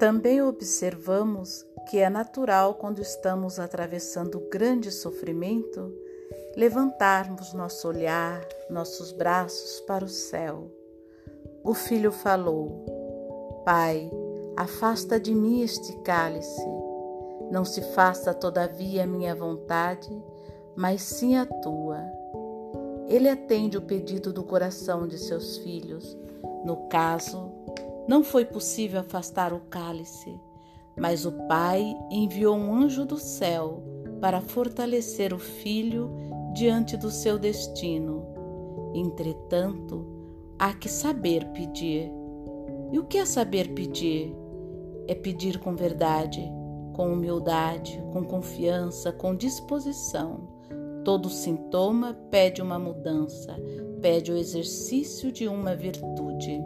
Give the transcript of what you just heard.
Também observamos que é natural, quando estamos atravessando grande sofrimento, levantarmos nosso olhar, nossos braços para o céu. O filho falou: Pai, afasta de mim este cálice. Não se faça, todavia, a minha vontade, mas sim a tua. Ele atende o pedido do coração de seus filhos. No caso, não foi possível afastar o cálice, mas o Pai enviou um anjo do céu para fortalecer o filho diante do seu destino. Entretanto, há que saber pedir. E o que é saber pedir? É pedir com verdade, com humildade, com confiança, com disposição. Todo sintoma pede uma mudança, pede o exercício de uma virtude.